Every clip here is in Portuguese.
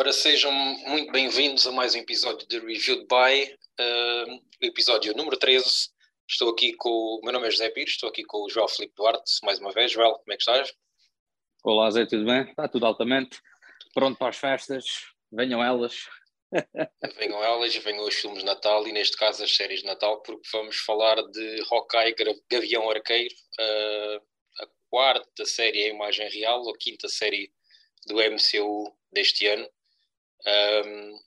Ora, sejam muito bem-vindos a mais um episódio de Reviewed By, uh, episódio número 13. Estou aqui com. O meu nome é José Pires, estou aqui com o João Filipe Duarte, mais uma vez. João, como é que estás? Olá, Zé, tudo bem? Está tudo altamente. Pronto para as festas, venham elas. venham elas e venham os filmes de Natal e, neste caso, as séries de Natal, porque vamos falar de Hawkeye Gavião Arqueiro, uh, a quarta série em imagem real, a quinta série do MCU deste ano. Um,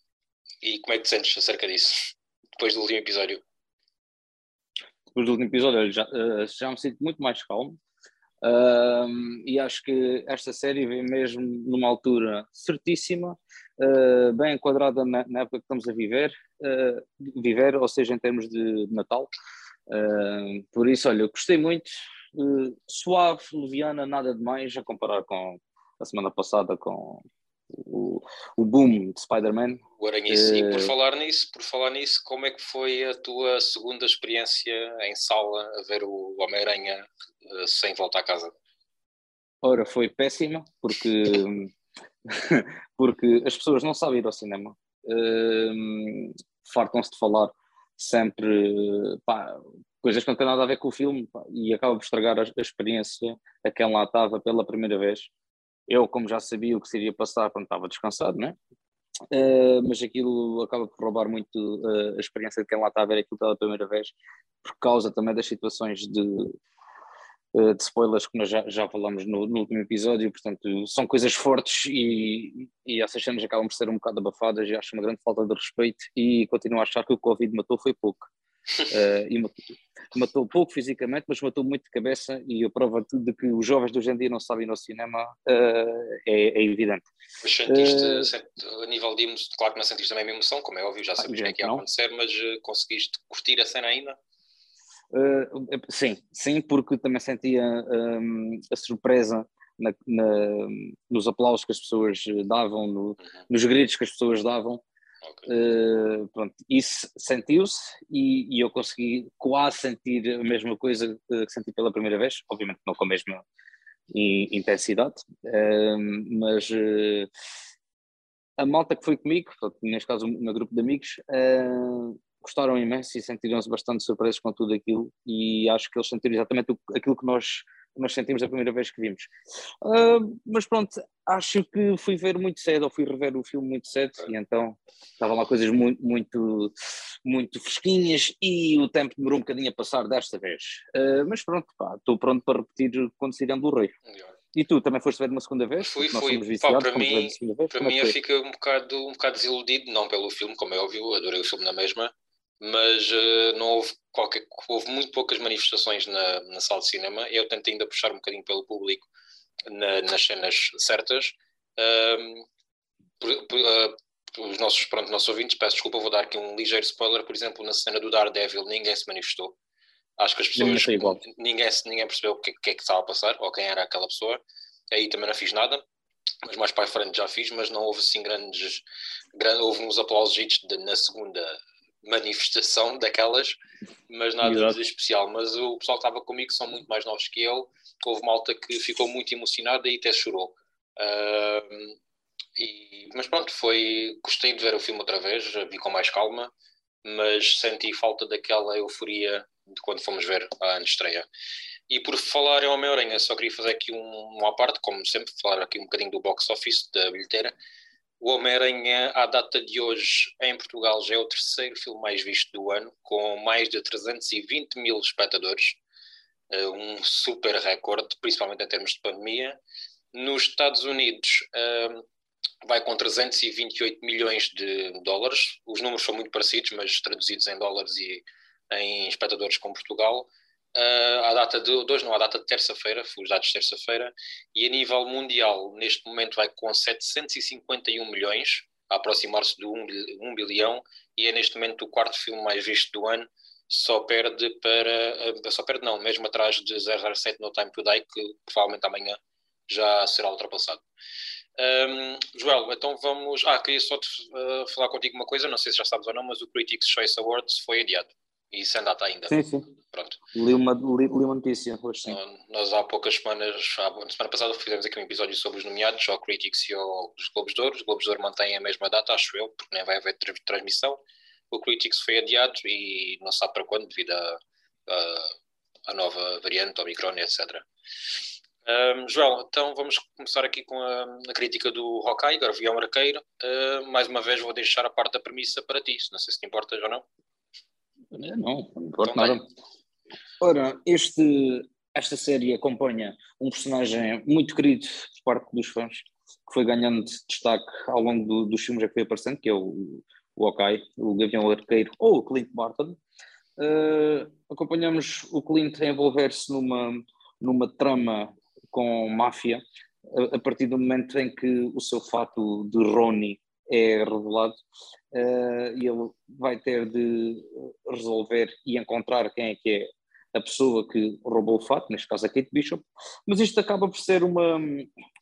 e como é que te sentes acerca disso, depois do último episódio? Depois do último episódio, já, eh, já me sinto muito mais calmo. Um, e acho que esta série vem mesmo numa altura certíssima, uh, bem enquadrada na, na, época que estamos a viver, uh, viver, ou seja, em termos de, Natal. Uh, por isso, olha, gostei muito, suave, leviana, nada demais, a comparar com a semana passada com, o, o boom de Spider-Man. O Aranhice. E por eh, falar nisso, por falar nisso, como é que foi a tua segunda experiência em sala a ver o Homem-Aranha uh, sem voltar a casa? Ora, foi péssima, porque, porque as pessoas não sabem ir ao cinema. Uh, Fartam-se de falar sempre pá, coisas que não têm nada a ver com o filme pá, e acaba por estragar a, a experiência a quem lá estava pela primeira vez eu, como já sabia o que seria passar quando estava descansado, né? Uh, mas aquilo acaba por roubar muito uh, a experiência de quem lá está a ver aquilo pela primeira vez, por causa também das situações de, uh, de spoilers que nós já, já falamos no, no, último episódio, portanto, são coisas fortes e, e essas cenas acabam por ser um bocado abafadas e acho uma grande falta de respeito e continuo a achar que o Covid matou foi pouco. Uh, e matou, matou, pouco fisicamente, mas matou muito de cabeça e a prova de que os jovens de hoje em dia não sabem ao cinema uh, é, é, evidente. Mas sentiste, uh, a nível de emoção, claro que não sentiste a mesma emoção, como é óbvio, já sabes o que é que ia acontecer, mas conseguiste curtir a cena ainda? sim, sim, porque também sentia um, a surpresa na, na, nos aplausos que as pessoas davam, no, uhum. nos gritos que as pessoas davam, Uh, pronto, isso sentiu-se e, e, eu consegui quase sentir a mesma coisa que senti pela primeira vez, obviamente não com a mesma intensidade, uh, mas uh, a malta que foi comigo, neste caso o meu grupo de amigos, gostaram imenso e sentiram-se bastante surpresos com tudo aquilo e acho que eles sentiram exatamente aquilo que nós nós sentimos a primeira vez que vimos. Uh, mas pronto, acho que fui ver muito cedo, ou fui rever o filme muito cedo, e então estavam lá coisas muito, muito, muito fresquinhas e o tempo demorou um bocadinho a passar desta vez. Uh, mas pronto, estou pronto para repetir quando sair do Rei. E tu também foste ver uma segunda vez? Fui, fui. Pá, para mim, para mim eu fico um bocado, um bocado desiludido, não pelo filme, como é óbvio, adorei o filme na mesma, mas uh, não houve qualquer, houve muito poucas manifestações na, na sala de cinema. Eu tento ainda puxar um bocadinho pelo público na, nas cenas certas. Um, por, por, uh, os nossos, pronto, nossos ouvintes, peço desculpa, vou dar aqui um ligeiro spoiler. Por exemplo, na cena do Daredevil, ninguém se manifestou. Acho que as pessoas. Ninguém, ninguém percebeu o que, que é que estava a passar ou quem era aquela pessoa. Aí também não fiz nada mas mais para a frente já fiz, mas não houve assim grandes, grandes houve uns aplausos na segunda manifestação daquelas, mas nada Exato. de especial. Mas o pessoal que estava comigo são muito mais novos que eu. Houve malta que ficou muito emocionada e até chorou. Uh, e, mas pronto, foi. Gostei de ver o filme outra vez, vi com mais calma, mas senti falta daquela euforia de quando fomos ver a estreia. E por falar em Homem-Aranha, só queria fazer aqui um, uma parte, como sempre, falar aqui um bocadinho do box office, da bilheteira. O Homem-Aranha, à data de hoje, em Portugal, já é o terceiro filme mais visto do ano, com mais de 320 mil espectadores, eh, um super recorde, principalmente em termos de pandemia. Nos Estados Unidos, eh, vai com 328 milhões de dólares. Os números são muito parecidos, mas traduzidos em dólares e em espectadores com Portugal uh, à data de, hoje, não, à data de terça-feira, os dados de terça-feira, e a nível mundial, neste momento vai com 751 milhões, a aproximar-se de 1, 1 bilhão, e é neste momento o quarto filme mais visto do ano, só perde para, uh, só perde não, mesmo atrás de 007 No Time to Die, que provavelmente amanhã já será ultrapassado. Um, Joel, então vamos. Ah, queria só te, uh, falar contigo uma coisa, não sei se já sabes ou não, mas o Critics' Choice Awards foi adiado E sem data ainda. Sim, sim. Pronto. Li uma, li, li uma notícia hoje, sim. Nós há poucas semanas, a semana passada fizemos aqui um episódio sobre os nomeados, ao Critics e aos Globos de Ouro. Os Globos de Ouro mantêm a mesma data, acho eu, porque nem vai haver transmissão. O Critics foi adiado e não sabe para quando, devido à a, a, nova variante, Omicron, etc. Um, João, então vamos começar aqui com a, a crítica do Hawkeye, Garvião Arqueiro. Uh, mais uma vez vou deixar a parte da premissa para ti, não sei se te importas ou não. Não, não importa nada. Ora, este, esta série acompanha um personagem muito querido por parte dos fãs, que foi ganhando destaque ao longo do, dos filmes que foi aparecendo, que é o, o Hawkeye, o Gavião Arqueiro ou o Clint Barton. Uh, acompanhamos o Clint a envolver-se numa, numa trama com máfia, a, a, partir do momento em que o seu fato de Ronnie é revelado, uh, e ele vai ter de resolver e encontrar quem é que é a pessoa que roubou o fato, neste caso a Kate Bishop, mas isto acaba por ser uma,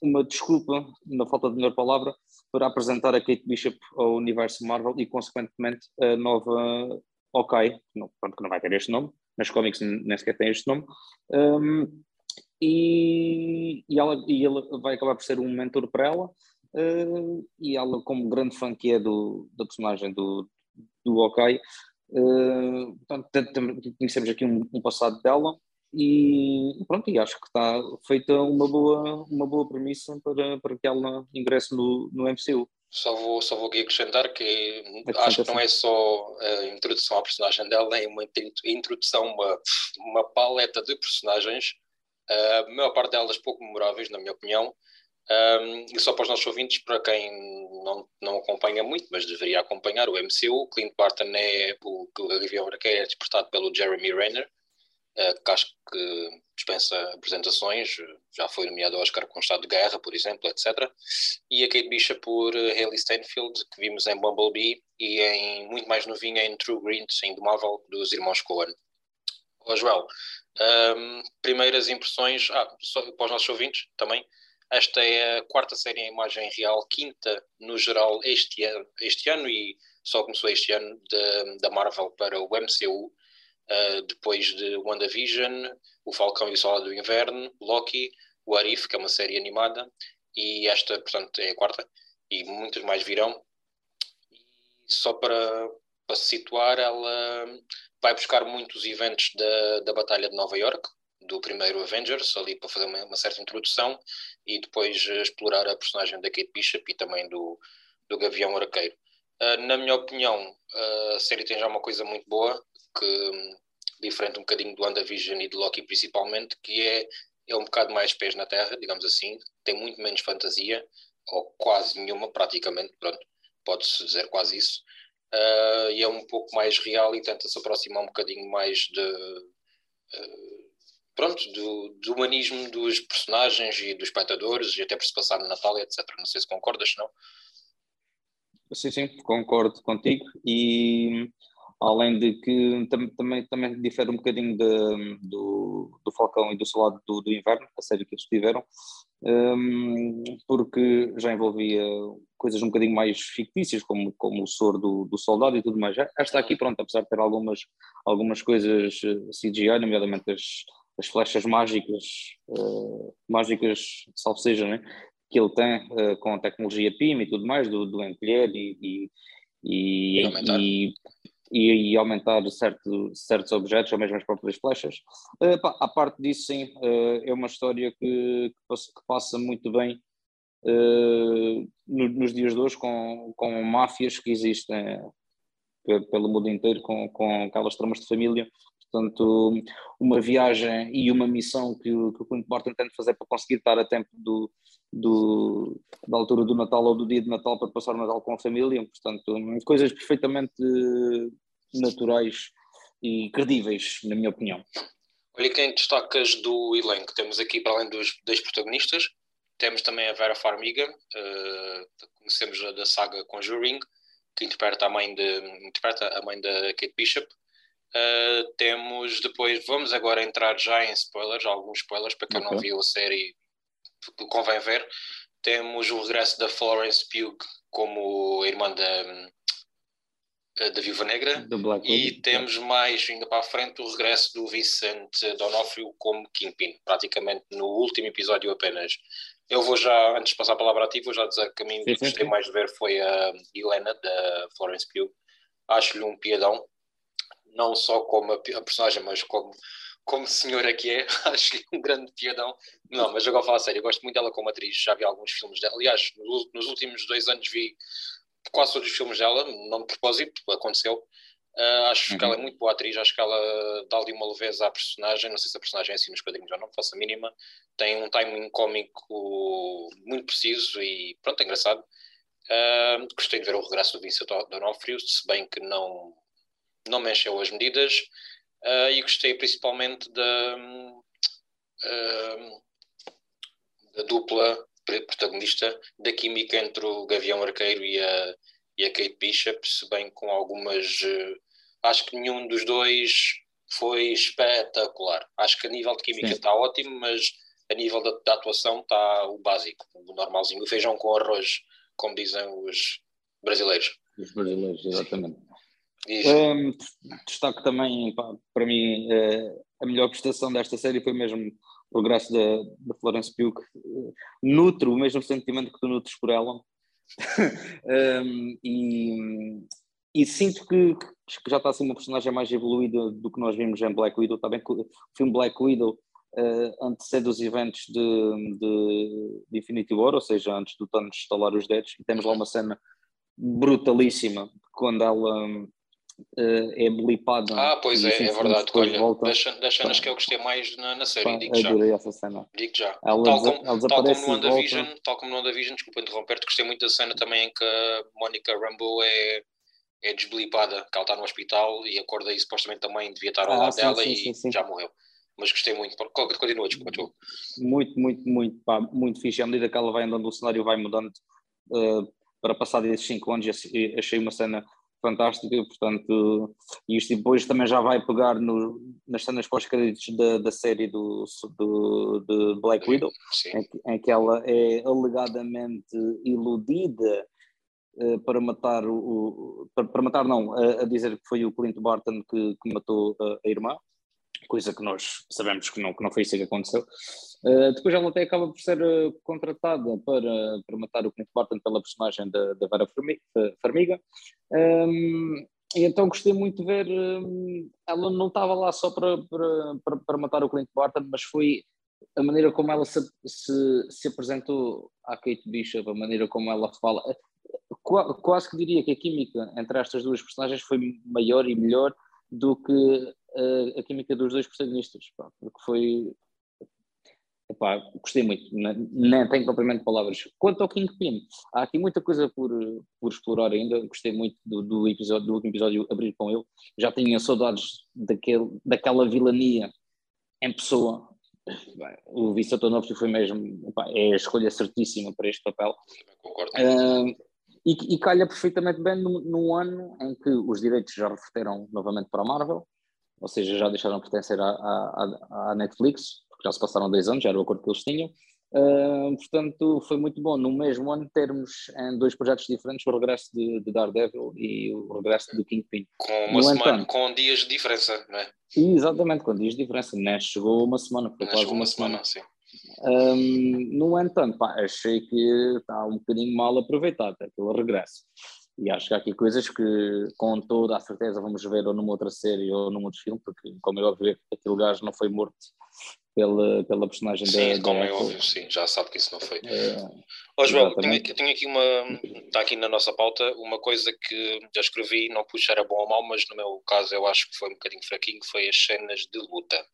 uma desculpa, na falta de melhor palavra, para apresentar a Kate Bishop ao universo Marvel e, consequentemente, a nova Ok, não, pronto, que não vai ter este nome, nas cómics nem sequer tem este nome, um, e, e, ela, e ele vai acabar por ser um mentor para ela, uh, e ela, como grande fã que é do, da personagem do, do Ok, uh, portanto, conhecemos aqui um, um passado dela, e pronto, e acho que está feita uma boa, uma boa premissa para, para que ela ingresse no, no MCU. Só vou, só vou aqui acrescentar que é acho que não é só a introdução à personagem dela, é uma introdução, uma, uma paleta de personagens, a maior parte delas pouco memoráveis, na minha opinião, um, e só para os nossos ouvintes, para quem não, não acompanha muito, mas deveria acompanhar o MCU, Clint Barton é o, o Gavião Arqueiro é interpretado pelo Jeremy Renner, uh, que acho que dispensa apresentações, já foi nomeado ao Oscar com Estado de Guerra, por exemplo, etc. E a Kate Bishop por eh, Haley Steinfeld, que vimos em Bumblebee e em muito mais novinha em True Green, em Marvel, dos irmãos Coen. Ó Joel, um, primeiras impressões, ah, só para os nossos ouvintes também, esta é a quarta série em imagem real, quinta no geral este ano, este ano e só começou este ano da Marvel para o MCU, uh, depois de WandaVision, O Falcão e o Soldado do Inverno, Loki, o Arif, que é uma série animada, e esta, portanto, é a quarta, e muitas mais virão. E só para, para se situar, ela vai buscar muitos eventos da, da Batalha de Nova York, do primeiro Avengers, ali para fazer uma, uma, certa introdução, e depois explorar a personagem da Kate Bishop e também do, do Gavião Arqueiro. Uh, na minha opinião, a série tem já uma coisa muito boa, que diferente um bocadinho do WandaVision e do Loki principalmente, que é, é um bocado mais pés na terra, digamos assim, tem muito menos fantasia, ou quase nenhuma, praticamente, pronto, pode-se dizer quase isso, uh, e é um pouco mais real e tenta se aproximar um bocadinho mais de... Uh, pronto, do, do, humanismo dos personagens e dos espectadores, e até por se passar no Natal, etc. Não sei se concordas, não? Sim, sim, concordo contigo. E além de que tam, também, também difere um bocadinho de, do, do Falcão e do Soldado do, do Inverno, a série que eles tiveram, um, porque já envolvia coisas um bocadinho mais fictícias, como, como o soro do, do soldado e tudo mais. Esta aqui, pronto, apesar de ter algumas, algumas coisas eh, CGI, nomeadamente as, as flechas mágicas, uh, mágicas, salvo seja, né? que ele tem uh, com a tecnologia PIM e tudo mais, do, do empilher e, e, e, e, e, e aumentar certo, certos objetos ou mesmo as próprias flechas. Uh, pá, a parte disso, sim, uh, é uma história que, que, passa, que passa muito bem uh, no, nos dias de hoje com, com máfias que existem pelo mundo inteiro, com, com aquelas tramas de família. Portanto, uma viagem e uma missão que, o, que o Clint Barton de fazer para conseguir estar a tempo do, do, da altura do Natal ou do dia de Natal para passar o Natal com a família. Portanto, coisas perfeitamente naturais e credíveis, na minha opinião. Olha, quem destacas do elenco? Temos aqui, para além dos dois protagonistas, temos também a Vera Farmiga, uh, conhecemos da saga Conjuring, que interpreta a mãe, interpreta a mãe da Kate Bishop. Uh, temos depois, vamos agora entrar já em spoilers, alguns spoilers para quem okay. não viu a série, convém ver. Temos o regresso da Florence Pugh como irmã da, da Viúva Negra e temos mais ainda para a frente o regresso do Vincent D'Onofrio como Kingpin, praticamente no último episódio apenas. Eu vou já, antes de passar a palavra a ti, vou já dizer que a mim que gostei mais de ver foi a Helena, da Florence Pugh. Acho-lhe um piadão, não só como a, a personagem, mas como, como senhora que é, acho-lhe um grande piadão. Não, mas agora falo a sério, eu gosto muito dela como atriz, já vi alguns filmes dela. Aliás, nos, nos últimos dois anos vi quase todos os filmes dela, não de propósito, aconteceu. Uh, acho uhum. que ela é muito boa atriz, acho que ela dá ali uma leveza à personagem. Não sei se a personagem é assim nos quadrinhos ou não, faço a mínima. Tem um timing cómico muito preciso e pronto, é engraçado. Uh, gostei de ver o regresso do Vincent D'Onofrio, se bem que não, não mexeu as medidas. Uh, e gostei principalmente da, da dupla protagonista da química entre o Gavião Arqueiro e a, e a Kate Bishop, se bem com algumas. Uh, acho que nenhum dos dois foi espetacular. Acho que a nível de química está ótimo, mas a nível da, da, atuação está o básico, o normalzinho. O feijão com arroz, como dizem os brasileiros. Os brasileiros, exatamente. Um, destaque também, pá, para mim, uh, a melhor prestação desta série foi mesmo progresso da, da Florence Pugh, uh, nutro o mesmo sentimento que tu nutres por ela. um, e, e, sinto que, que, já está a ser uma personagem mais evoluída do que nós vimos em Black Widow. Que o filme Black Widow uh, antecede os eventos de, de, de, Infinity War, ou seja, antes do Thanos estalar os dedos, e temos lá uma cena brutalíssima quando ela uh, é blipada. Ah, pois é, é verdade. Olha, volta, das, das cenas pá, que eu gostei mais na, na série, digo já. essa cena. Digo já. Ela tal, como, ela tal, como no WandaVision, tal como no WandaVision, desculpa interromper-te, gostei muito da cena também em que a Monica Rambeau é, é desblipada, que ela está no hospital e acorda e supostamente também devia estar ao ah, lado sim, dela sim, e sim, já morreu. Mas gostei muito. Continua, desculpa, desculpa. Muito, muito, muito, pá, muito fixe. À medida que ela vai andando, o cenário vai mudando. Uh, para passar desses 5 anos, achei uma cena fantástica, portanto, e isto depois também já vai pegar no, nas cenas pós-créditos da, da série do, do, de Black Widow, em que, em que, ela é alegadamente iludida uh, para matar o, para, para, matar não, a, a, dizer que foi o Clint Barton que, que matou a, a irmã, coisa que nós sabemos que não, que não foi isso que aconteceu. Uh, depois ela até acaba por ser uh, contratada para, para matar o Clint Barton pela personagem da, da Vera Farmiga. Um, e então gostei muito de ver, um, ela não estava lá só para, para, para, matar o Clint Barton, mas foi a maneira como ela se, se, se apresentou à Kate Bishop, a maneira como ela fala. Quase que diria que a química entre estas duas personagens foi maior e melhor do que a, a química dos dois protagonistas, pá, porque foi. Epá, gostei muito, nem tenho propriamente palavras. Quanto ao Kingpin, há aqui muita coisa por, por explorar ainda. Gostei muito do, do, episódio, do último episódio, abrir com ele. Já tinha saudades daquele, daquela vilania em pessoa. O Vicente Onofre foi mesmo, epá, é a escolha certíssima para este papel. Concordo. Uh, e, e calha perfeitamente bem num, num, ano em que os direitos já reverteram novamente para a Marvel, ou seja, já deixaram de pertencer à, à, à Netflix, já se passaram dois anos, já era o acordo que eles tinham. Uh, portanto, foi muito bom no mesmo ano termos em dois projetos diferentes o regresso de, de Daredevil e o regresso do Kingpin. Com uma semana, entanto, com dias de diferença, não é? Exatamente, com dias de diferença. Né? Chegou uma semana, foi quase uma, uma semana. semana. Um, no entanto, pá, achei que está um bocadinho mal aproveitado aquele regresso. E acho que há aqui coisas que, com toda a certeza, vamos ver ou numa outra série ou num outro filme, porque, como é óbvio, aquele gajo não foi morto pela, pela personagem sim, da. como da é óbvio, sim, já sabe que isso não foi. É, oh, João, tenho, tenho, aqui uma. Está aqui na nossa pauta uma coisa que já escrevi, não se era bom ou mau, mas no meu caso eu acho que foi um bocadinho fraquinho, que foi as cenas de luta.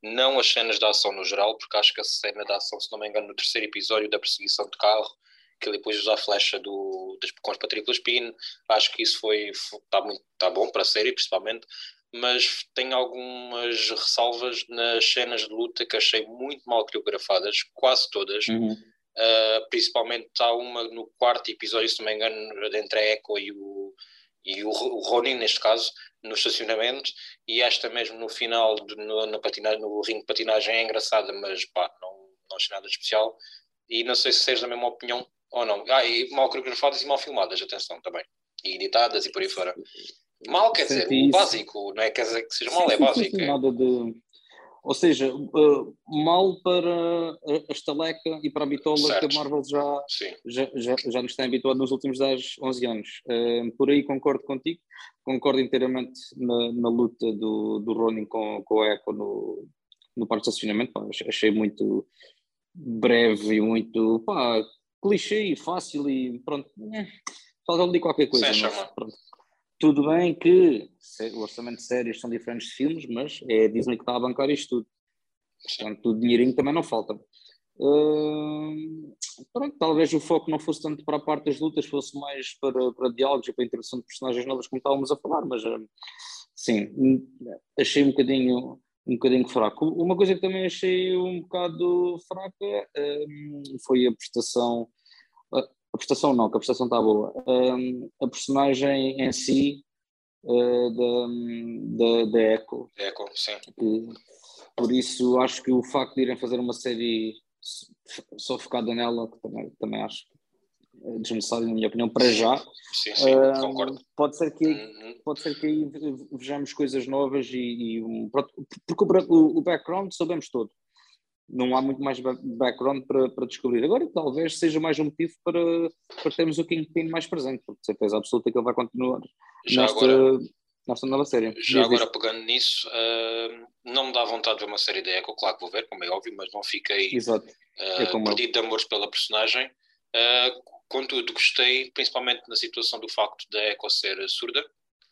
Não as cenas de ação no geral, porque acho que a cena de ação, se não me engano, no terceiro episódio da perseguição de carro que ele depois usa a flecha do, das, com as patrículas PIN. Acho que isso foi está tá bom para a série, principalmente. Mas tem algumas ressalvas nas cenas de luta que achei muito mal coreografadas, quase todas. Uhum. Uh, principalmente há uma no quarto episódio, se não me engano, entre a Echo e o, e o, o Ronin, neste caso, no estacionamento, e esta mesmo no final, de, no, no, patinagem, no ringue de patinagem é engraçada, mas pá, não, não achei nada especial. E não sei se seja da mesma opinião ou não. Ah, e mal coreografadas e mal filmadas, atenção também. e editadas e por aí fora. Mal quer dizer, o básico, não é quer dizer que seja mal, sim, é básico. Sim, é. Nada de ou seja, uh, mal para a estaleca e para a bitola certo. que a Marvel já, já, já, já, nos tem habituado nos últimos 10, 11 anos. Uh, por aí concordo contigo, concordo inteiramente na, na luta do, do Ronin com, com a Echo no, no parque de estacionamento. Pá, achei muito breve e muito pá, clichê e fácil e pronto. Falta ali qualquer coisa. Mas, pronto. Tudo bem que o orçamento de séries são diferentes de filmes, mas é a Disney que está a bancar isto tudo. Portanto, o dinheirinho também não falta. Uh, pronto, talvez o foco não fosse tanto para a parte das lutas, fosse mais para, para diálogos e para a introdução de personagens novas, como estávamos a falar, mas uh, sim, achei um bocadinho, um bocadinho fraco. Uma coisa que também achei um bocado fraca uh, foi a prestação a prestação não, que a prestação está boa. Um, a personagem em si uh, da, da, da Echo. Echo, sim. Que, por isso acho que o facto de irem fazer uma série só focada nela, que também, também acho desnecessário, na minha opinião, para já. Sim, sim, uh, concordo. Pode ser que, uhum. pode ser que aí vejamos coisas novas e, e um, porque o, o background sabemos todo não há muito mais background para, para descobrir. Agora, talvez seja mais um motivo para, para termos o Kingpin mais presente, porque de certeza absoluta que ele vai continuar já nesta, agora, nesta nova série. Já agora, pegando nisso, uh, não me dá vontade de ver uma série da Echo, claro que vou ver, como é óbvio, mas não fiquei Exato. Uh, é perdido de amores pela personagem. Uh, contudo, gostei, principalmente na situação do facto da Echo ser surda,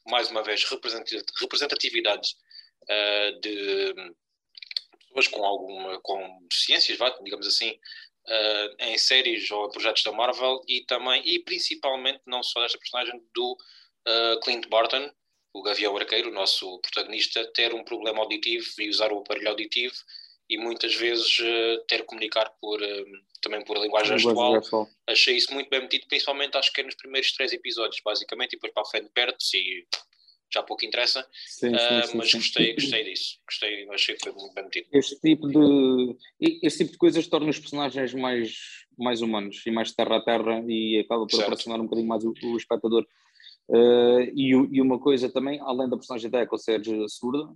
mais uma vez, representatividade de pessoas com alguma com ciências, digamos assim, uh, em séries ou projetos da Marvel e também, e principalmente, não só desta personagem, do uh, Clint Barton, o Gavião Arqueiro, o nosso protagonista, ter um problema auditivo e usar o aparelho auditivo e muitas vezes uh, ter que comunicar por, também por linguagem gestual. Achei isso muito bem metido, principalmente acho que é nos primeiros três episódios, basicamente, e depois para a frente perto-se e já pouco interessa, sim, sim, mas sim, gostei, gostei disso, gostei, achei que foi muito bem metido. Este tipo de, este tipo de coisas torna os personagens mais, mais humanos e mais terra a terra e acaba por certo. aproximar um bocadinho mais o, o espectador. Uh, e, e, uma coisa também, além da personagem da Echo ser surda,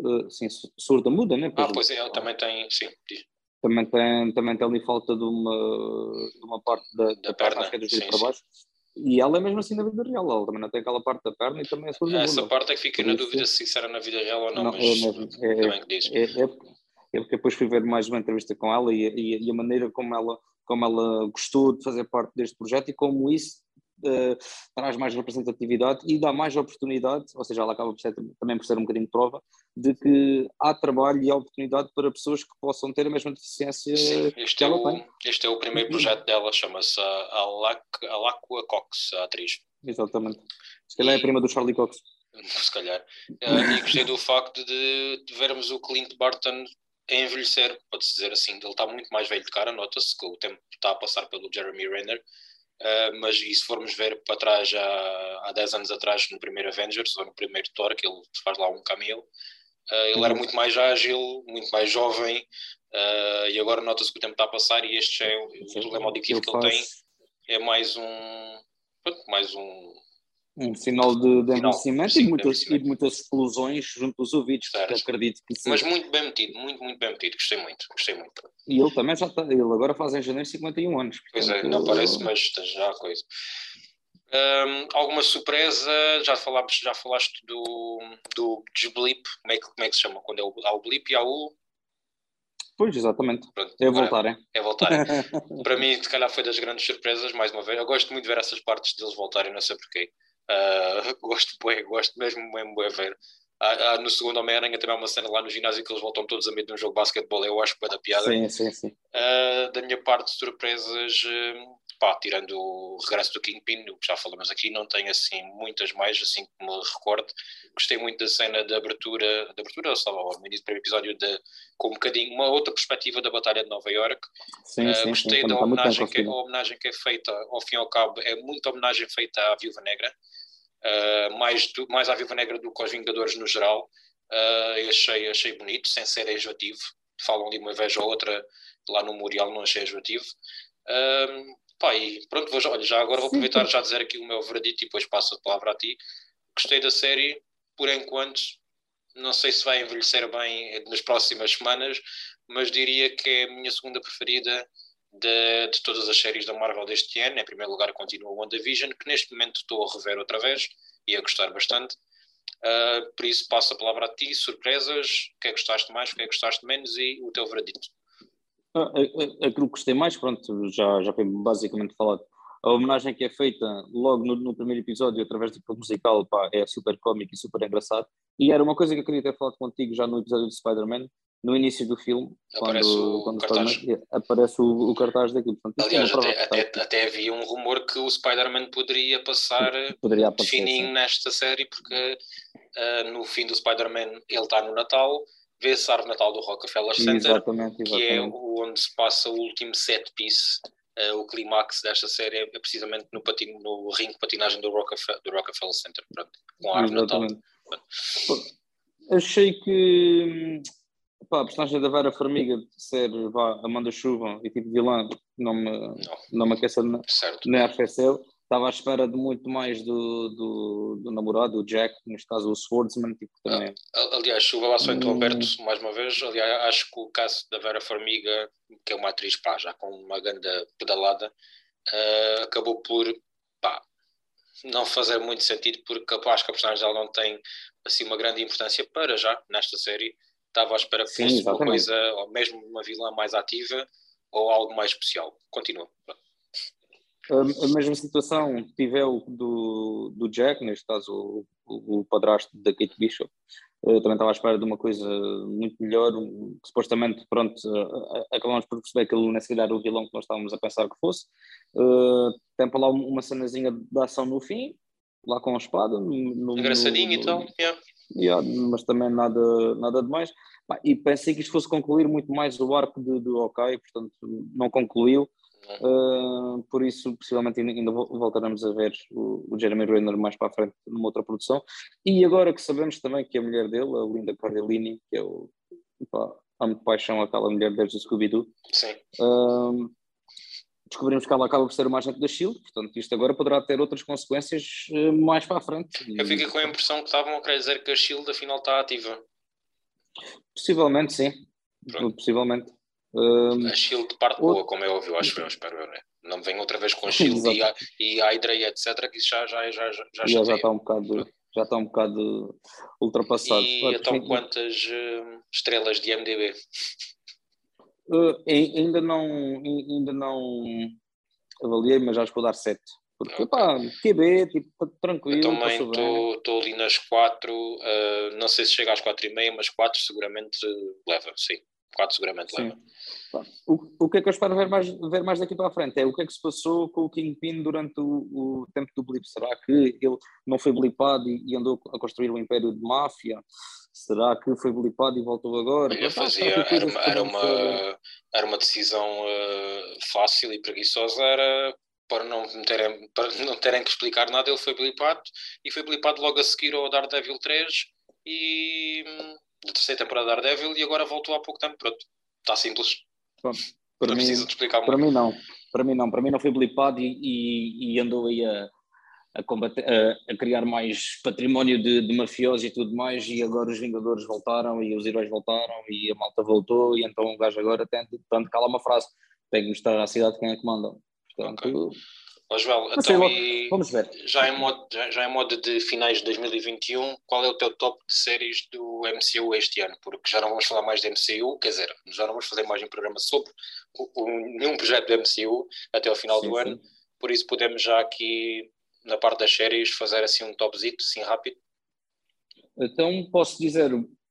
uh, sim, surda muda, né? ah, pois é, ela também tem, sim, diz. Também tem, também tem ali falta de uma, de uma parte da, da, da perna, perna que é dos para baixo. E ela é mesmo assim na vida real, ela também não tem aquela parte da perna e também é surda. Essa parte é que fica na dúvida se será na vida real ou não, não mas é, é, também que diz. É, é, é, porque depois fui ver mais uma entrevista com ela e, e, e, a maneira como ela, como ela gostou de fazer parte deste projeto e como isso uh, traz mais representatividade e dá mais oportunidade, ou seja, ela acaba por ser, também por ser um bocadinho de prova, de que há trabalho e há oportunidade para pessoas que possam ter a mesma deficiência Sim, este é o. Este é o primeiro projeto dela, chama-se Alacua Cox, a atriz. Exatamente. Se calhar é a prima do Charlie Cox. Se calhar. Uh, e gostei do facto de, de vermos o Clint Barton a envelhecer, pode-se dizer assim. Ele está muito mais velho de cara, nota-se que o tempo está a passar pelo Jeremy Renner Uh, mas e se formos ver para trás, há, há 10 anos atrás, no primeiro Avengers, ou no primeiro Thor, que ele faz lá um cameo, uh, ele era uhum. muito mais ágil, muito mais jovem, uh, e agora nota-se que o tempo está a passar e este é o, o problema auditivo que ele tem, é mais um, mais um, um sinal de, de envelhecimento e, muitas, e muitas explosões junto aos ouvidos, certo. acredito que sim. Mas muito bem metido, muito, muito bem metido, gostei muito, gostei muito. E ele também já está, ele agora faz em janeiro 51 anos. Pois é, não parece, mas já a coisa. Um, alguma surpresa? Já, falaste, já falaste do, do desblip, como é, que, como é que se chama? Quando é o, há o blip e há o... Pois, exatamente. Pronto, é voltarem. É voltarem. Para mim, se calhar foi das grandes surpresas, mais uma vez. Eu gosto muito de ver essas partes deles voltarem, não sei porquê. Uh, gosto, bué, gosto mesmo, mesmo bué ver. Ah, ah, no segundo Homem-Aranha também há uma cena lá no ginásio que eles voltam todos a meio de um jogo de basquetebol, eu acho que é da piada. Sim, sim, sim. Uh, da minha parte, surpresas, pá, tirando o regresso do Kingpin, o que já falamos aqui, não tenho assim muitas mais, assim que me recordo. Gostei muito da cena de abertura, de abertura, estava no início do primeiro episódio, de, com um bocadinho, uma outra perspectiva da Batalha de Nova York. Sim, uh, sim, gostei sim, da homenagem que, a homenagem que é feita, ao fim e ao cabo, é muita homenagem feita à Viúva Negra uh, mais, do, mais à Viva Negra do que aos Vingadores no geral. Uh, achei, achei bonito, sem ser enjoativo. Falam de uma vez ou outra lá no Memorial, não achei enjoativo. Pá, e pronto, vou, olha, já agora vou aproveitar já dizer aqui o meu veredito e depois passo a palavra a ti. Gostei da série, por enquanto, não sei se vai envelhecer bem nas próximas semanas, mas diria que é a minha segunda preferida de, de, todas as séries da Marvel deste ano. Em primeiro lugar, continua o WandaVision, que neste momento estou a rever outra vez e a gostar bastante. Uh, por isso, passo a palavra a ti. Surpresas, o que é que gostaste mais, o que é que gostaste menos e o teu veredito. Ah, aquilo que gostei mais, pronto, já, já foi basicamente falado. A homenagem que é feita logo no, no primeiro episódio, através do musical, pá, é super cómico e super engraçado. E era uma coisa que eu queria ter falado contigo já no episódio de Spider-Man, no início do filme, aparece quando, o quando cartaz. aparece o, o, cartaz daquilo. Portanto, Aliás, até, até, até, havia um rumor que o Spider-Man poderia passar poderia fininho nesta série, porque uh, no fim do Spider-Man ele está no Natal, vê-se a árvore Natal do Rockefeller Center, exatamente, exatamente. que é onde se passa o último set piece, uh, o clímax desta série, é precisamente no, patin, no ringue de patinagem do Rockefeller, do Rockefeller Center, pronto, com a árvore Natal. Achei que Pá, a personagem da Vera Formiga de ser vá, Amanda Chuva e tipo vilã não me, não. não me aquece nem arrefeceu. Estava à espera de muito mais do, do, do namorado, o Jack, neste caso o Swordsman. Tipo, também. Ah, aliás, Chuva lá só Alberto, hum. mais uma vez. Aliás, acho que o caso da Vera Formiga, que é uma atriz pá, já com uma grande pedalada, uh, acabou por pá, não fazer muito sentido, porque acho que a personagem dela não tem assim uma grande importância para já nesta série estava à espera que Sim, fosse exatamente. uma coisa, ou mesmo uma vilã mais ativa, ou algo mais especial. Continua. A, mesma situação tive eu do, do Jack, neste caso o, o padrasto da Kate Bishop. Eu também estava à espera de uma coisa muito melhor, que supostamente, pronto, acabamos por perceber que ele nem sequer era o vilão que nós estávamos a pensar que fosse. Uh, tem para lá uma cenazinha de ação no fim, lá com a espada. No, Engraçadinho, então, yeah yeah, mas também nada, nada demais. E pensei que isto fosse concluir muito mais o arco do, do OK, portanto não concluiu. Uh, por isso, possivelmente ainda voltaremos a ver o, o, Jeremy Renner mais para a frente numa outra produção. E agora que sabemos também que a mulher dele, a Linda Cardellini, que é o. Pá, amo de paixão aquela mulher desde o Scooby-Doo. Uh, descobrimos que ela acaba por ser uma agente da Shield, portanto isto agora poderá ter outras consequências uh, mais para a frente. Eu fico com a impressão que estavam a querer dizer que a Shield afinal está ativa. Possivelmente sim, Pronto. possivelmente. Uh, a Shield parte boa, como é óbvio, acho eu, espero eu, né? Não vem outra vez com a Shield e, a, e Hydra e etc, que isso já, já, já, já, já, já está um bocado... Já está um bocado ultrapassado. E então quantas uh, estrelas de MDB? Uh, ainda não ainda não avaliei, mas acho que vou dar 7. Porque, okay. pá, QB, tipo, tá tranquilo. Eu também estou ali nas 4, uh, não sei se chega às 4 e meia, mas 4 seguramente leva, sim. 4 seguramente sim. leva. O, o que é que eu espero ver mais, ver mais daqui para a frente é o que é que se passou com o Kingpin durante o, o tempo do blip. Será que ele não foi blipado e, e andou a construir um império de máfia? Será que foi blipado e voltou agora? Olha, fazia, era, uma, era, uma, era uma decisão uh, fácil e preguiçosa, era para não, terem, para não terem que explicar nada, ele foi blipado e foi blipado logo a seguir ao Daredevil 3 e da terceira temporada da Daredevil e agora voltou há pouco tempo. Pronto, está simples. Pronto, para não mim, precisa de explicar muito. Para mim não, para mim não, para mim não foi blipado e, e, e andou aí a a, combater, a, a criar mais património de, de mafiosos e tudo mais, e agora os Vingadores voltaram e os heróis voltaram e a malta voltou, e então o gajo agora tem, tanto cala uma frase, tem que mostrar à cidade quem é que manda. Portanto, okay. Oh, Joel, então, e vamos ver. Já em, modo, já, já em modo de finais de 2021, qual é o teu top de séries do MCU este ano? Porque já não vamos falar mais de MCU, quer dizer, já não vamos fazer mais um programa sobre o, o, nenhum projeto do MCU até ao final sim, do sim. ano, por isso podemos já aqui na parte das séries, fazer assim um topzito, assim rápido? Então posso dizer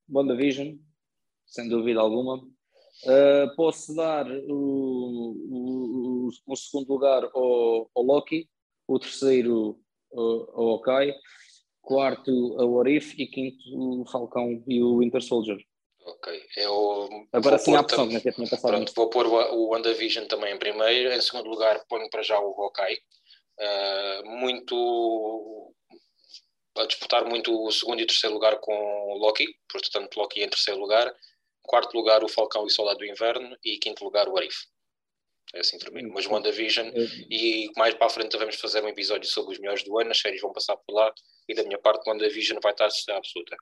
WandaVision, sem dúvida alguma. Uh, posso dar o, o, o, segundo lugar ao, ao Loki, o terceiro uh, ao Okai, quarto ao Orif e quinto o Falcão e o Winter Soldier. Ok, eu agora sim há opção, né, que tinha passado pronto, vou pôr o, o WandaVision também em primeiro, em segundo lugar ponho para já o Hawkeye, uh, muito a disputar muito o segundo e terceiro lugar com o Loki, portanto Loki em terceiro lugar, quarto lugar o Falcão e Soldado do Inverno e quinto lugar o Arif. É assim termino. Mas WandaVision, e mais para a frente vamos fazer um episódio sobre os melhores do ano, as séries vão passar por lá, e da minha parte, WandaVision vai estar absoluta.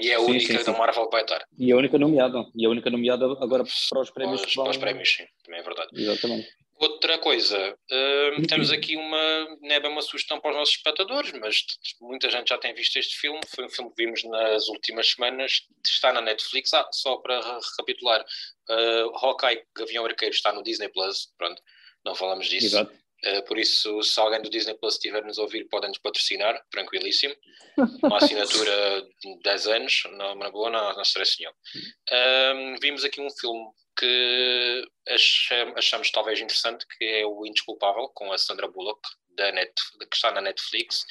E é a sim, única sim, sim. da Marvel que vai estar. E a única nomeada. E a única nomeada agora para os prémios. Para os, para os prémios, sim, também é verdade. Exatamente. Outra coisa, uh, temos aqui uma, não é bem uma sugestão para os nossos espectadores, mas muita gente já tem visto este filme. Foi um filme que vimos nas últimas semanas, está na Netflix. Ah, só para recapitular, uh, Hawkeye, Gavião Arqueiro, está no Disney Plus. Pronto, não falamos disso. Exato. Uh, por isso, se alguém do Disney Plus estiver nos ouvir, podem nos patrocinar, tranquilíssimo. Uma assinatura de 10 anos, na, na boa, não, não stress nenhum. Uh, vimos aqui um filme que achamos, talvez interessante, que é o Indesculpável, com a Sandra Bullock, da Net, que está na Netflix.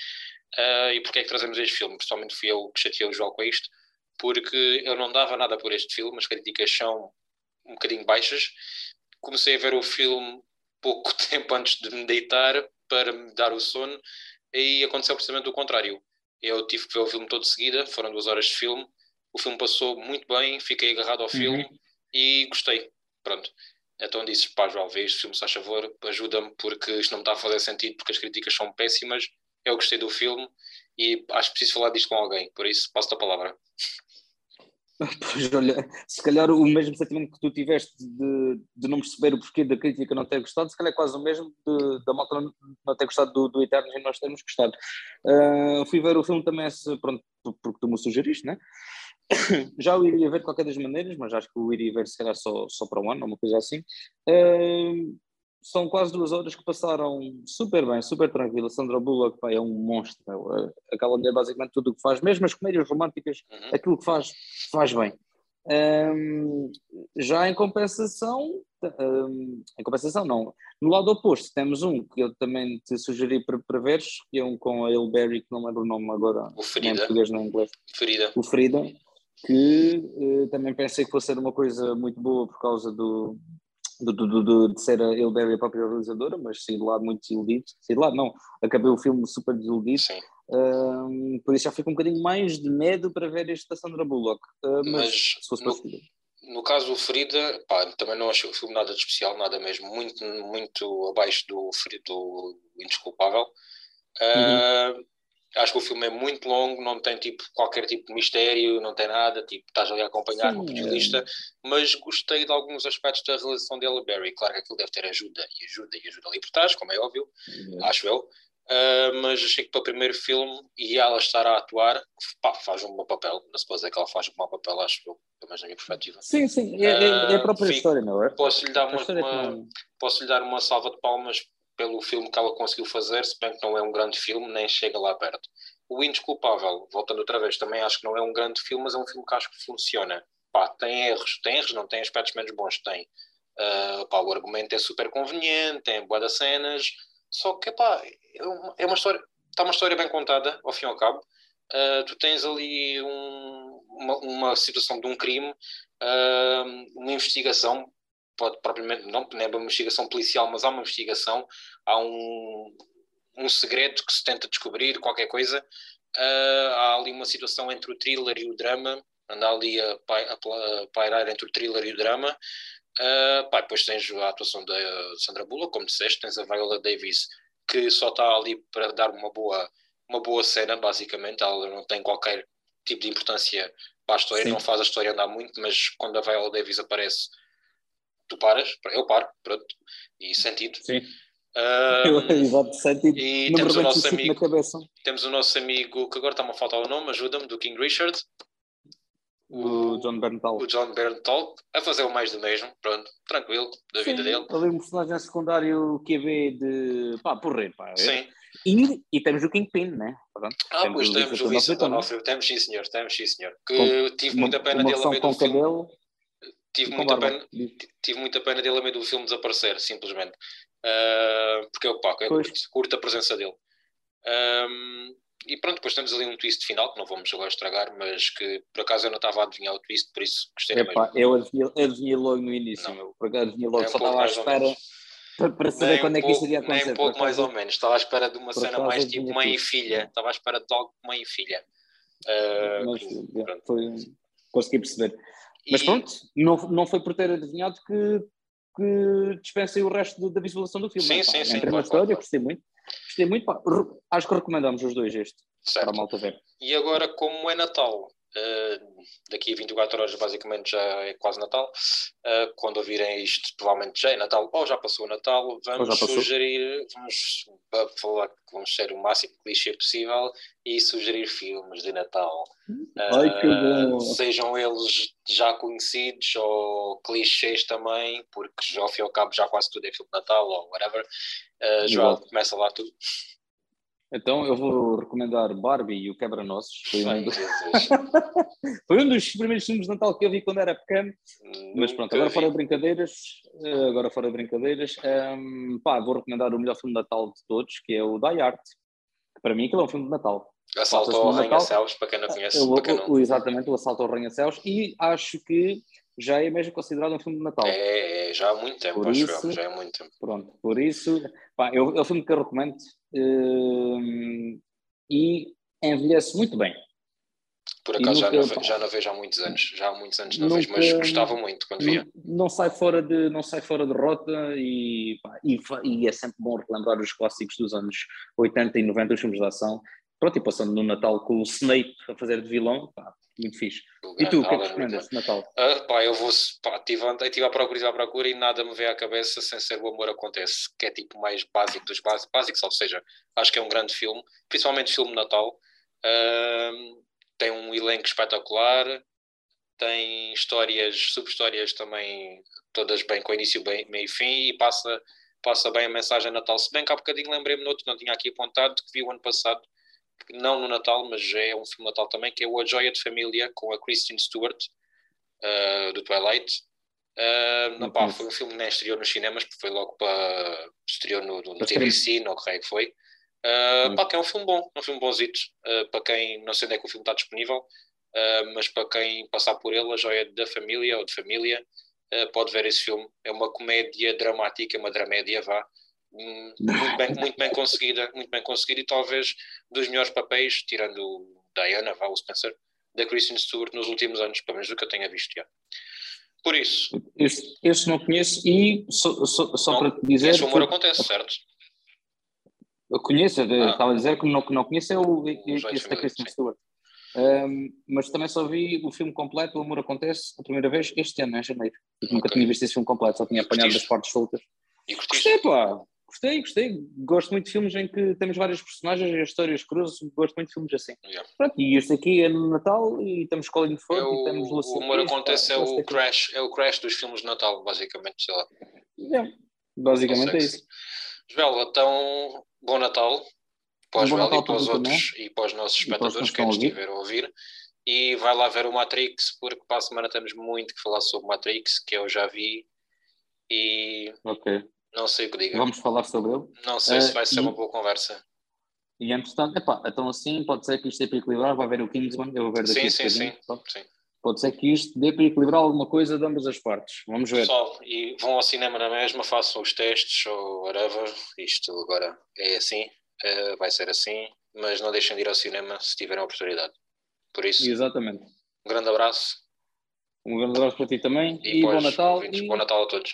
Uh, e porquê é que trazemos este filme? Pessoalmente fui eu que chateei o jogo com isto, porque eu não dava nada por este filme, as críticas são um bocadinho baixas. Comecei a ver o filme pouco tempo antes de me deitar para me dar o sono e aconteceu precisamente o contrário. Eu tive que ver o filme todo de seguida, foram duas horas de filme. O filme passou muito bem, fiquei agarrado ao uhum. filme e gostei. Pronto. Então disse, pá, João, vê filme, se faz favor, ajuda-me, porque isto não está a fazer sentido, porque as críticas são péssimas. Eu gostei do filme e acho que preciso falar disto com alguém, por isso passo a palavra. Pois olha, se calhar o mesmo sentimento que tu tiveste de, de não perceber o porquê da crítica não ter gostado, se calhar é quase o mesmo de, da malta não, ter gostado do, do Eterno e nós termos gostado. Uh, fui ver o filme também, pronto, porque tu me sugeriste, né? Já o iria ver de qualquer das maneiras, mas acho que o iria ver se calhar só, só para um ano, uma coisa assim. Uh, são quase duas horas que passaram super bem, super tranquilo. Sandra Bullock pá, é um monstro. É, aquela mulher basicamente tudo o que faz, mesmo as comédias românticas, uhum. aquilo que faz, faz bem. Um, já em compensação, um, em compensação não, no lado oposto temos um que eu também te sugeri para, para veres, que é um com a Ele Berry, que não lembro o nome agora, o Frida. em português nem inglês. Frida. O Frida, que uh, também pensei que fosse ser uma coisa muito boa por causa do, do, do, do, de ser a Hilberry a própria realizadora, mas saí de lado muito desiludido. Saí de lado, não, acabei o filme super desiludido. Um, por isso já fico um bocadinho mais de medo para ver este da Sandra Bullock. Uh, mas, mas, se fosse no, no caso do Frida, pá, também não achei o filme nada de especial, nada mesmo, muito, muito abaixo do, do Indesculpável. Uh, uhum acho que o filme é muito longo, não tem tipo qualquer tipo de mistério, não tem nada, tipo, estás ali a acompanhar Sim, como é. mas gostei de alguns aspectos da realização dela Barry. Claro que aquilo deve ter ajuda e ajuda e ajuda ali por trás, como é óbvio, é. acho eu. Uh, mas achei que para o primeiro filme e ela estar a atuar, pá, faz um bom papel. Não se pode dizer que ela faz um bom papel, acho eu, pelo menos na minha perspectiva. Sim, sim, é, é, é a própria uh, história, não é? Posso-lhe dar, uma, uma, posso -lhe dar uma salva de palmas pelo filme que ela conseguiu fazer, se bem que não é um grande filme, nem chega lá perto. O Indesculpável, voltando outra vez, também acho que não é um grande filme, mas é um filme que acho que funciona. Pá, tem erros, tem erros, não tem aspectos menos bons, tem. Uh, pá, o argumento é super conveniente, tem boa das cenas, só que pá, é uma, é uma história, está uma história bem contada, ao fim e ao cabo. Uh, tu tens ali um, uma, uma, situação de um crime, uh, uma investigação pode propriamente, não, não é uma investigação policial, mas há uma investigação, há um, um segredo que se tenta descobrir, qualquer coisa. Uh, há ali uma situação entre o thriller e o drama, anda ali a, a, a pairar entre o thriller e o drama. Uh, pá, depois tens a atuação da Sandra Bullock, como disseste, tens a Viola Davis, que só está ali para dar uma boa, uma boa cena, basicamente. Ela não tem qualquer tipo de importância para a história, Sim. não faz a história andar muito, mas quando a Viola Davis aparece, tu paras, eu paro, pronto, e sentido. Sim. Um, Exato, sentido. E temos o nosso amigo, temos o nosso amigo, que agora está-me a faltar o nome, ajuda-me, do King Richard. O, o John Berntal. O John Berntal, a fazer o mais do mesmo, pronto, tranquilo, da Sim, vida dele. Ali um personagem secundário QB de. pá, porrer, pá. Sim. E, e temos o Kingpin, né? Pronto, ah, temos pois temos o Vincent D'Onofrio, temos sim senhor, temos sim senhor. Que com, tive muita pena dele a filme. Cabelo, tive muita, pena, tive muita pena dele a meio do filme desaparecer, simplesmente. Uh, porque é opaco, é curto, curto, a presença dele. Um, e pronto, depois temos ali um twist final que não vamos agora estragar, mas que por acaso eu não estava a adivinhar o twist, por isso gostei Epá, Eu adivinhei, adivinhei logo no início, meu, por acaso adivinhei logo, é um só estava à espera para, para saber nem quando um é que isso iria acontecer. Nem um pouco mais ou menos, estava à espera de uma cena mais tipo mãe e filha, estava à espera de algo mãe e filha. Uh, mas, foi, consegui perceber. Mas pronto, não, não foi por ter adivinhado que que dispensem o resto da visualização do filme. Sim, sim, sim. Entre uma história, gostei muito. Gostei muito, pá. acho que recomendamos os dois este, certo. para a malta ver. E agora, como é Natal, Uh, daqui a 24 horas basicamente já é quase Natal. Uh, quando ouvirem isto, provavelmente já é Natal ou já passou o Natal. Vamos sugerir, vamos falar que vamos ser o máximo clichê possível e sugerir filmes de Natal. Ai. Uh, sejam eles já conhecidos ou clichês também, porque ao fim e ao cabo já quase tudo é filme de Natal ou whatever. Joel, começa lá tu. Então eu vou recomendar Barbie e o Quebra-Nossos. Foi, um do... Foi um dos primeiros filmes de Natal que eu vi quando era pequeno. Mas pronto, agora fora de brincadeiras, eh, agora fora de brincadeiras, um, ehm, pá, vou recomendar o melhor filme de Natal de todos, que é o Die Art. Que para mim aquilo é um filme de Natal. Assalto ao Arranha-Céus, para quem não conhece. O, quem não... Exatamente, o Assalto ao Arranha-Céus. E acho que já é mesmo considerado um filme de Natal. É, é já há muito tempo, por acho isso, eu, já há muito tempo. Pronto, por isso, pá, eu, é um filme que eu recomendo uh, e envelhece muito bem. Por acaso nunca, já, não, já não vejo há muitos anos, já há muitos anos não nunca, vejo, mas gostava muito quando via. Não, não, sai fora de, não sai fora de rota e, pá, e, e, é sempre bom relembrar os clássicos dos anos 80 e 90, os filmes de ação. Pronto, e passando no Natal com o Snape a fazer de vilão, pá, muito fixe. E tu, o que é que recomendas de Natal? Uh, pá, eu vou, pá, tive, tive à procura, tive à procura e nada me veio à cabeça sem ser o amor acontece, que é tipo mais básico dos básicos, ou seja, acho que é um grande filme, principalmente filme de Natal. Uh, tem um elenco espetacular, tem histórias, sub-histórias também, todas bem, com início, bem, meio e fim, e passa, passa bem a mensagem Natal. Se bem que há bocadinho lembrei-me no outro, não tinha aqui apontado, que vi o ano passado, não no Natal, mas já é um filme Natal também, que é o A Joia de Família, com a Kristen Stewart, uh, do Twilight. Uh, não, pá, foi um filme que nem estreou nos cinemas, porque foi logo para. estreou no, no, no TVC, não creio que foi. Uh, pá, que é um filme bom, um filme bonzito. Uh, para quem. não sei onde é que o filme está disponível, mas para quem passar por ele, A Joia da Família ou de Família, pode ver esse filme. É uma comédia dramática, uma dramédia, vá muito bem, muito bem conseguida, muito bem conseguida e talvez dos melhores papéis, tirando Diana, Val Spencer, da Kristen Stewart nos últimos anos, pelo menos do que eu tenha visto já. Por isso. Este, este não conheço e só, só, só não, para te dizer. Esse humor que... acontece, certo? Eu conheço, ah. estava a dizer que não, que não conheço é o, o esse da Kristen Stewart. Um, mas também só vi o filme completo, O Amor Acontece, a primeira vez este ano, em janeiro. Okay. Nunca tinha visto esse filme completo, só tinha apanhado das partes soltas. E curtiste? Gostei, pá. Gostei, gostei. Gosto muito de filmes em que temos vários personagens e histórias cruzes. Gosto muito de filmes assim. Yeah. Pronto, e este aqui é no Natal e temos Colin Firth é e temos Lucy O amor acontece é o, crash, é o crash dos filmes de Natal, basicamente, sei lá. Yeah. Basicamente é isso. Joel, então, bom Natal para o Joel e para os outros também. e para os nossos espectadores que nos estiveram a ouvir. E vai lá ver o Matrix, porque para a semana temos muito que falar sobre Matrix, que eu já vi. E ok não sei o que diga. Vamos falar sobre ele. Não sei se vai ser e, uma boa conversa. E entretanto, epá, então assim pode ser que isto dê para equilibrar, vai ver o Kingsman, eu vou ver daqui sim, sim, sim, sim. Pode ser que isto dê para equilibrar alguma coisa de ambas as partes. Vamos ver. Pessoal, e vão ao cinema na mesma, façam os testes ou whatever. Isto agora é assim, uh, vai ser assim, mas não deixem de ir ao cinema se tiverem a oportunidade. Por isso, Exatamente. um grande abraço. Um grande abraço para ti também e, e bom Natal. E... Bom Natal a todos